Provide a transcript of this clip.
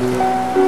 Música